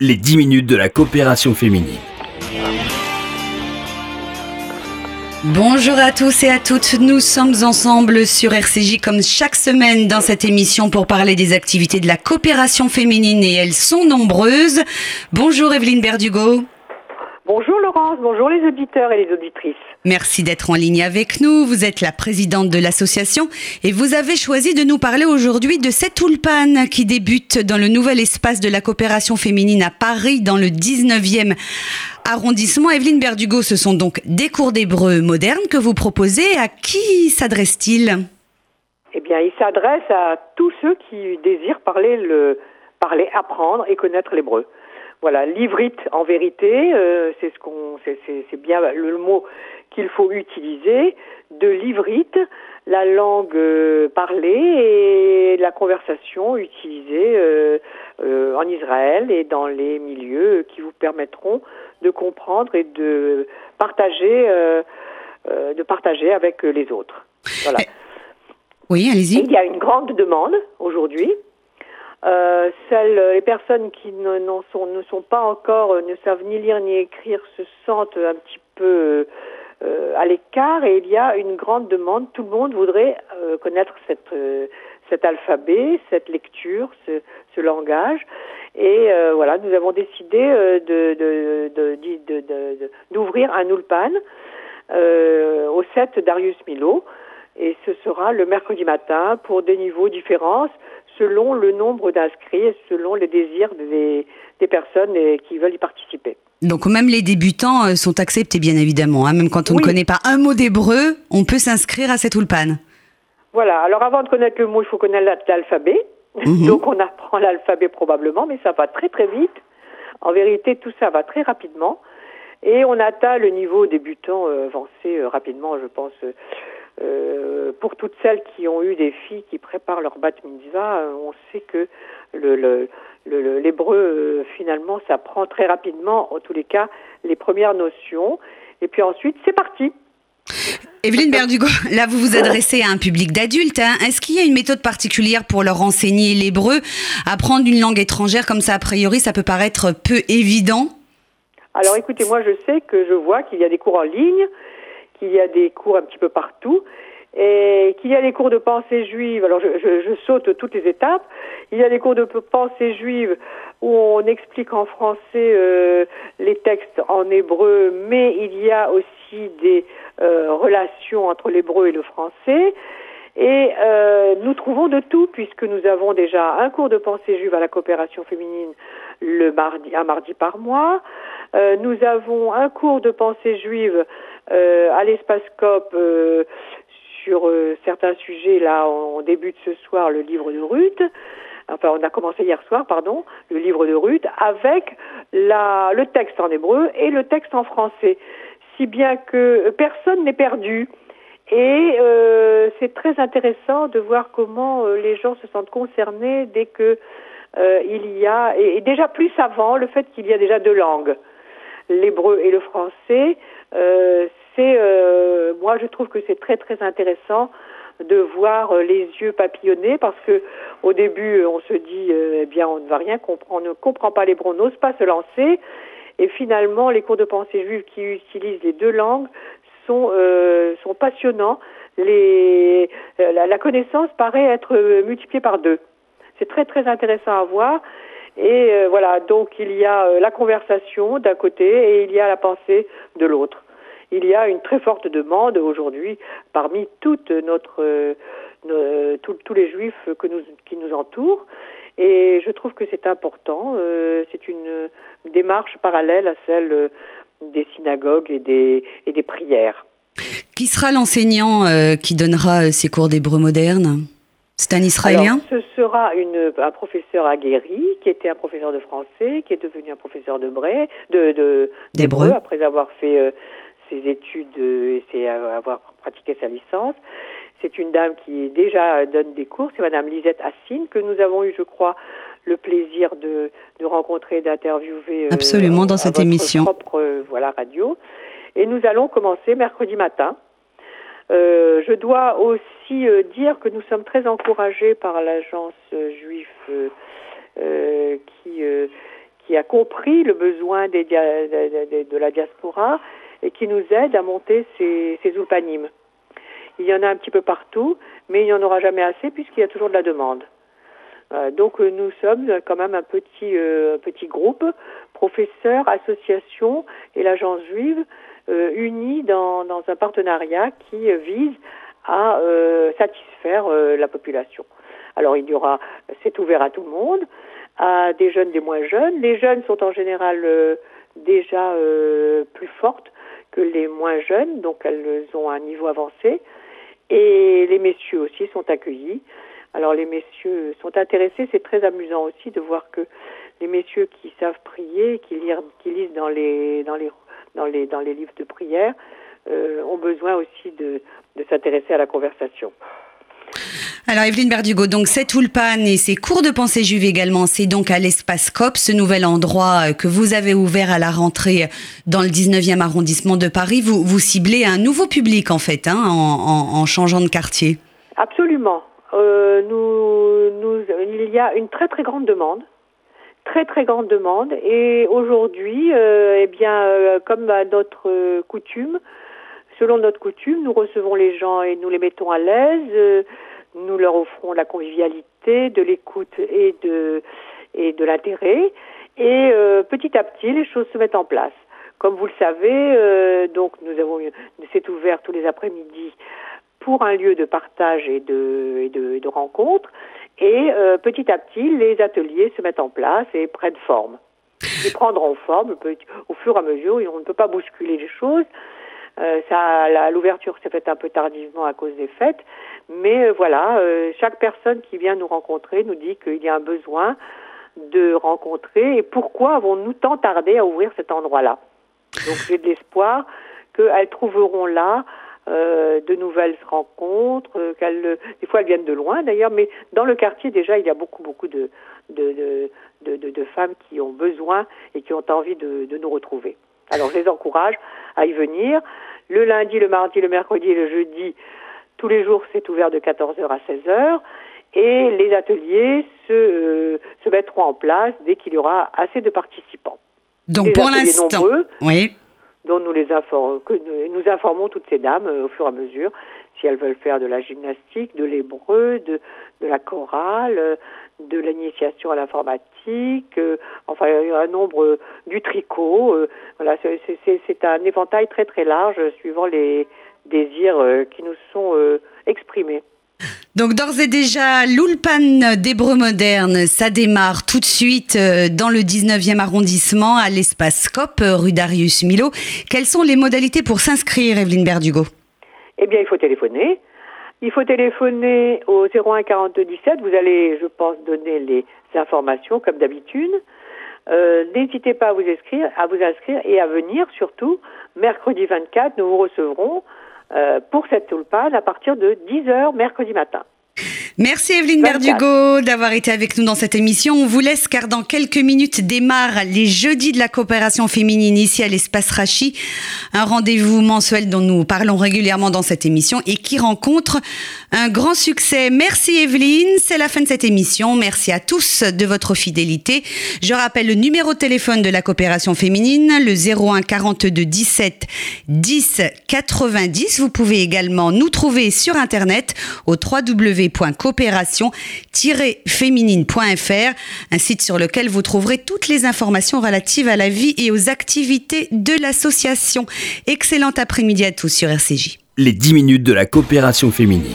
les 10 minutes de la coopération féminine. Bonjour à tous et à toutes, nous sommes ensemble sur RCJ comme chaque semaine dans cette émission pour parler des activités de la coopération féminine et elles sont nombreuses. Bonjour Evelyne Berdugo. Bonjour Laurence, bonjour les auditeurs et les auditrices. Merci d'être en ligne avec nous. Vous êtes la présidente de l'association et vous avez choisi de nous parler aujourd'hui de cette Ulpan qui débute dans le nouvel espace de la coopération féminine à Paris dans le 19e arrondissement. Evelyne Berdugo, ce sont donc des cours d'hébreu modernes que vous proposez. À qui s'adresse-t-il Eh bien, il s'adresse à tous ceux qui désirent parler, le, parler, apprendre et connaître l'hébreu. Voilà, l'ivrite en vérité, euh, c'est ce qu'on, c'est bien le mot qu'il faut utiliser de l'ivrite, la langue euh, parlée et la conversation utilisée euh, en Israël et dans les milieux qui vous permettront de comprendre et de partager, de partager avec les autres. Voilà. Oui, allez-y. Il y a une grande demande aujourd'hui euh, les personnes qui ne, sont, ne sont pas encore, euh, ne savent ni lire ni écrire, se sentent un petit peu euh, à l'écart et il y a une grande demande. Tout le monde voudrait euh, connaître cette, euh, cet alphabet, cette lecture, ce, ce langage. Et voilà, nous avons décidé de, d'ouvrir un ulpan au 7 Darius Milo. Et ce sera le mercredi matin pour des niveaux différents selon le nombre d'inscrits et selon les désirs des, des personnes qui veulent y participer. Donc même les débutants euh, sont acceptés bien évidemment, hein. même quand on ne connaît pas un mot d'hébreu, on peut s'inscrire à cette ulpan. Voilà, alors avant de connaître le mot, il faut connaître l'alphabet. Mhm. Donc on apprend l'alphabet probablement, mais ça va très très vite. En vérité, tout ça va très rapidement. Et on atteint le niveau débutant euh, avancé euh, rapidement, je pense. Euh, pour toutes celles qui ont eu des filles qui préparent leur bat mitzvah, euh, on sait que le, le, l'hébreu, euh, finalement, ça prend très rapidement, en tous les cas, les premières notions. Et puis ensuite, c'est parti. Evelyne Berdugo, là vous vous adressez à un public d'adultes. Hein. Est-ce qu'il y a une méthode particulière pour leur enseigner l'hébreu? Apprendre une langue étrangère comme ça, a priori, ça peut paraître peu évident? Alors écoutez, moi je sais que je vois qu'il y a des cours en ligne qu'il y a des cours un petit peu partout et qu'il y a des cours de pensée juive. Alors je, je, je, saute toutes les étapes. Il y a des cours de pensée juive où on explique en français euh, les textes en hébreu, mais il y a aussi des euh, relations entre l'hébreu et le français. Et euh, nous trouvons de tout puisque nous avons déjà un cours de pensée juive à la coopération féminine le mardi, un mardi par mois. Euh, nous avons un cours de pensée juive à l'espace COP euh, sur euh, certains sujets. Là, on, débute ce soir le livre de Ruth. Enfin, on a commencé hier soir, pardon, le livre de Ruth, avec la, le texte en hébreu et le texte en français, si bien que personne n'est perdu. Et euh, c'est très intéressant de voir comment les gens se sentent concernés dès que euh, il y a, et, déjà plus avant, le fait qu'il y a déjà deux langues, l'hébreu et le français, euh, euh, moi je trouve que c'est très très intéressant de voir euh, les yeux papillonner parce que au début on se dit eh bien on ne va rien comprendre, on ne comprend pas l'hébreu, on n'ose pas se lancer et finalement les cours de pensée juive qui utilisent les deux langues sont sont passionnants. Les, la, connaissance paraît être multipliée par deux. C'est très très intéressant à voir. Et euh, voilà, donc il y a euh, la conversation d'un côté et il y a la pensée de l'autre. Il y a une très forte demande aujourd'hui parmi toute notre, euh, tous les juifs que nous, qui nous entourent. Et je trouve que c'est important. c'est une démarche parallèle à celle des synagogues et des, et des prières. Qui sera l'enseignant qui donnera ces cours d'hébreu moderne? C'est un Israélien? Ce sera une, un professeur aguerri qui était un professeur de français, qui est devenu un professeur de bré, de, d'hébreu après avoir fait euh, ses études euh, et avoir pratiqué sa licence. C'est une dame qui déjà donne des cours, c'est Madame Lisette Assine que nous avons eu, je crois, le plaisir de, de rencontrer, d'interviewer. Euh, Absolument dans cette émission. Propre voilà radio. Et nous allons commencer mercredi matin euh, je dois aussi euh, dire que nous sommes très encouragés par l'agence juive euh, qui qui a compris le besoin des de, la diaspora et qui nous aide à monter ces, ces. Il y en a un petit peu partout, mais il n'y en aura jamais assez puisqu'il y a toujours de la demande. Euh, donc euh, nous sommes quand même un petit, euh, petit groupe, professeurs, associations et l'agence juive unis dans, dans, un partenariat qui vise à satisfaire la population. Alors il y aura, c'est ouvert à tout le monde, à des jeunes, des moins jeunes. Les jeunes sont en général déjà plus fortes les moins jeunes, donc elles ont un niveau avancé. Et les messieurs aussi sont accueillis. Alors les messieurs sont intéressés, c'est très amusant aussi de voir que les messieurs qui savent prier, qui, lisent dans les, livres de prière, euh, ont besoin aussi de s'intéresser à la conversation. Alors Evelyne Berdugo, donc cette Ulpan et ses cours de pensée juive également, c'est donc à l'espace COP, ce nouvel endroit euh, que vous avez ouvert à la rentrée dans le 19e arrondissement de Paris. Vous, ciblez un nouveau public en fait, hein, en, changeant de quartier. Absolument. Euh, il y a une très très grande demande, très très grande demande. Et aujourd'hui, euh, eh bien, euh, comme à notre coutume, selon notre coutume, nous recevons les gens et nous les mettons à l'aise. Nous leur offrons la convivialité, de l'écoute et de et de l'intérêt. Et petit à petit, les choses se mettent en place. Comme vous le savez, donc nous avons c'est ouvert tous les après-midi pour un lieu de partage et de, et de, rencontre. Et euh, petit à petit, les ateliers se mettent en place et prennent forme. Ils prendront forme au fur et à mesure. On ne peut pas bousculer les choses. Euh, ça, l'ouverture s'est faite un peu tardivement à cause des fêtes, mais euh, voilà, euh, chaque personne qui vient nous rencontrer nous dit qu'il y a un besoin de rencontrer. Et pourquoi avons-nous tant tardé à ouvrir cet endroit-là? J'ai de l'espoir qu'elles trouveront là de nouvelles rencontres, qu'elles, des fois elles viennent de loin d'ailleurs, mais dans le quartier déjà il y a beaucoup beaucoup de, de, de, de, de femmes qui ont besoin et qui ont envie de, de nous retrouver. Alors je les encourage à y venir. Le lundi, le mardi, le mercredi et le jeudi, tous les jours c'est ouvert de 14h à 16h et les ateliers se, euh, se mettront en place dès qu'il y aura assez de participants. Donc pour l'instant, oui dont nous les informons, que nous informons toutes ces dames euh, au fur et à mesure si elles veulent faire de la gymnastique, de l'hébreu, de, de la chorale, euh, de l'initiation à l'informatique, euh, enfin un nombre du tricot. voilà, c'est un éventail très très large suivant les désirs qui nous sont exprimés. Donc d'ores et déjà, l'Ulpan d'Hébreu moderne, ça démarre tout de suite euh, dans le 19e arrondissement à l'espace COP, euh, rue Darius Milo. Quelles sont les modalités pour s'inscrire, Evelyne Berdugo? Eh bien, il faut téléphoner. Il faut téléphoner au 01 42 17. Vous allez, je pense, donner les informations comme d'habitude. Euh, n'hésitez pas à vous inscrire, à vous inscrire et à venir surtout mercredi 24. Nous vous recevrons euh, pour cette tulpane à partir de 10h mercredi matin. Merci Evelyne Berdugo d'avoir été avec nous dans cette émission. On vous laisse car dans quelques minutes démarrent les jeudis de la coopération féminine ici à l'espace Rachi, un rendez-vous mensuel dont nous parlons régulièrement dans cette émission et qui rencontre un grand succès. Merci Evelyne, c'est la fin de cette émission. Merci à tous de votre fidélité. Je rappelle le numéro de téléphone de la coopération féminine, le 01 42 17 10 90. Vous pouvez également nous trouver sur internet au www coopération-féminine.fr, un site sur lequel vous trouverez toutes les informations relatives à la vie et aux activités de l'association. Excellent après-midi à tous sur RCJ. Les 10 minutes de la coopération féminine.